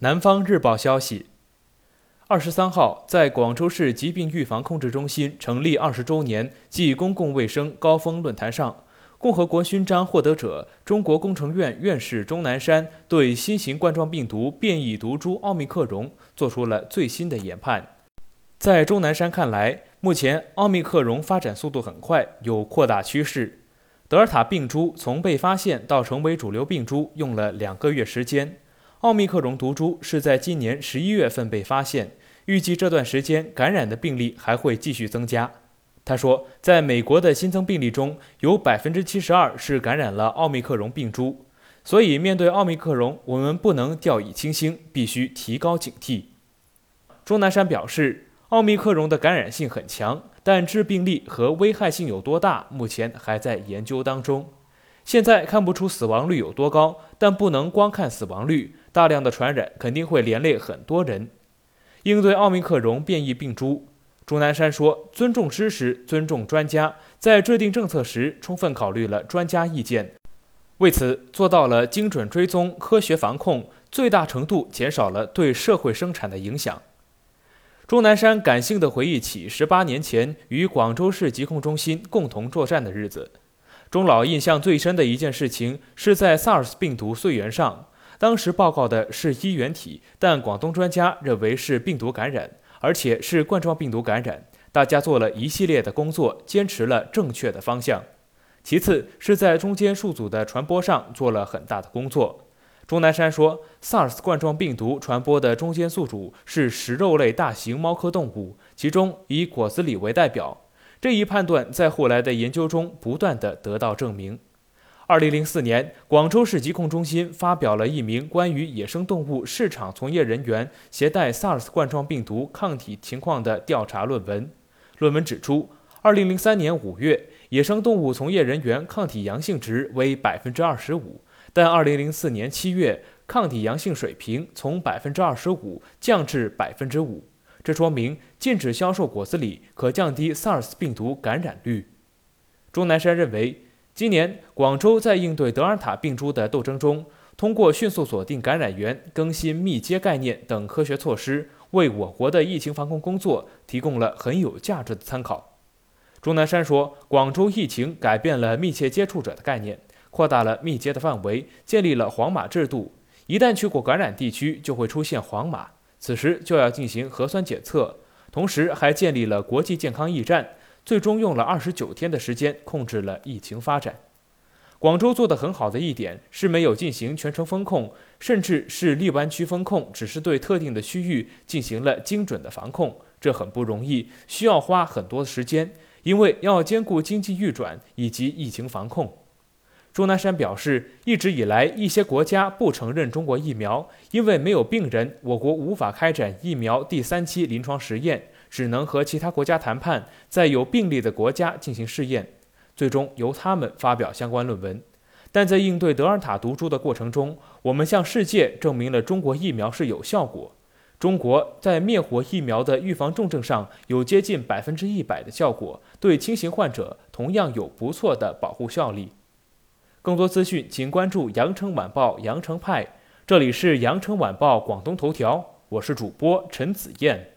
南方日报消息，二十三号，在广州市疾病预防控制中心成立二十周年暨公共卫生高峰论坛上，共和国勋章获得者、中国工程院院士钟南山对新型冠状病毒变异毒株奥密克戎做出了最新的研判。在钟南山看来，目前奥密克戎发展速度很快，有扩大趋势。德尔塔病株从被发现到成为主流病株用了两个月时间，奥密克戎毒株是在今年十一月份被发现，预计这段时间感染的病例还会继续增加。他说，在美国的新增病例中有百分之七十二是感染了奥密克戎病株，所以面对奥密克戎，我们不能掉以轻心，必须提高警惕。钟南山表示，奥密克戎的感染性很强。但致病力和危害性有多大，目前还在研究当中。现在看不出死亡率有多高，但不能光看死亡率，大量的传染肯定会连累很多人。应对奥密克戎变异病株，钟南山说：“尊重知识，尊重专家，在制定政策时充分考虑了专家意见，为此做到了精准追踪、科学防控，最大程度减少了对社会生产的影响。”钟南山感性地回忆起十八年前与广州市疾控中心共同作战的日子。钟老印象最深的一件事情是在 SARS 病毒溯源上，当时报告的是衣原体，但广东专家认为是病毒感染，而且是冠状病毒感染。大家做了一系列的工作，坚持了正确的方向。其次是在中间宿主的传播上做了很大的工作。钟南山说，SARS 冠状病毒传播的中间宿主是食肉类大型猫科动物，其中以果子狸为代表。这一判断在后来的研究中不断的得到证明。二零零四年，广州市疾控中心发表了一名关于野生动物市场从业人员携带 SARS 冠状病毒抗体情况的调查论文。论文指出，二零零三年五月，野生动物从业人员抗体阳性值为百分之二十五。但2004年7月，抗体阳性水平从百分之二十五降至百分之五，这说明禁止销售果子狸可降低 SARS 病毒感染率。钟南山认为，今年广州在应对德尔塔病株的斗争中，通过迅速锁定感染源、更新密接概念等科学措施，为我国的疫情防控工作提供了很有价值的参考。钟南山说，广州疫情改变了密切接触者的概念。扩大了密接的范围，建立了黄码制度。一旦去过感染地区，就会出现黄码，此时就要进行核酸检测。同时，还建立了国际健康驿站，最终用了二十九天的时间控制了疫情发展。广州做得很好的一点是没有进行全程封控，甚至是荔湾区封控，只是对特定的区域进行了精准的防控，这很不容易，需要花很多时间，因为要兼顾经济运转以及疫情防控。钟南山表示，一直以来，一些国家不承认中国疫苗，因为没有病人，我国无法开展疫苗第三期临床实验，只能和其他国家谈判，在有病例的国家进行试验，最终由他们发表相关论文。但在应对德尔塔毒株的过程中，我们向世界证明了中国疫苗是有效果。中国在灭活疫苗的预防重症上有接近百分之一百的效果，对轻型患者同样有不错的保护效力。更多资讯，请关注羊城晚报羊城派。这里是羊城晚报广东头条，我是主播陈子燕。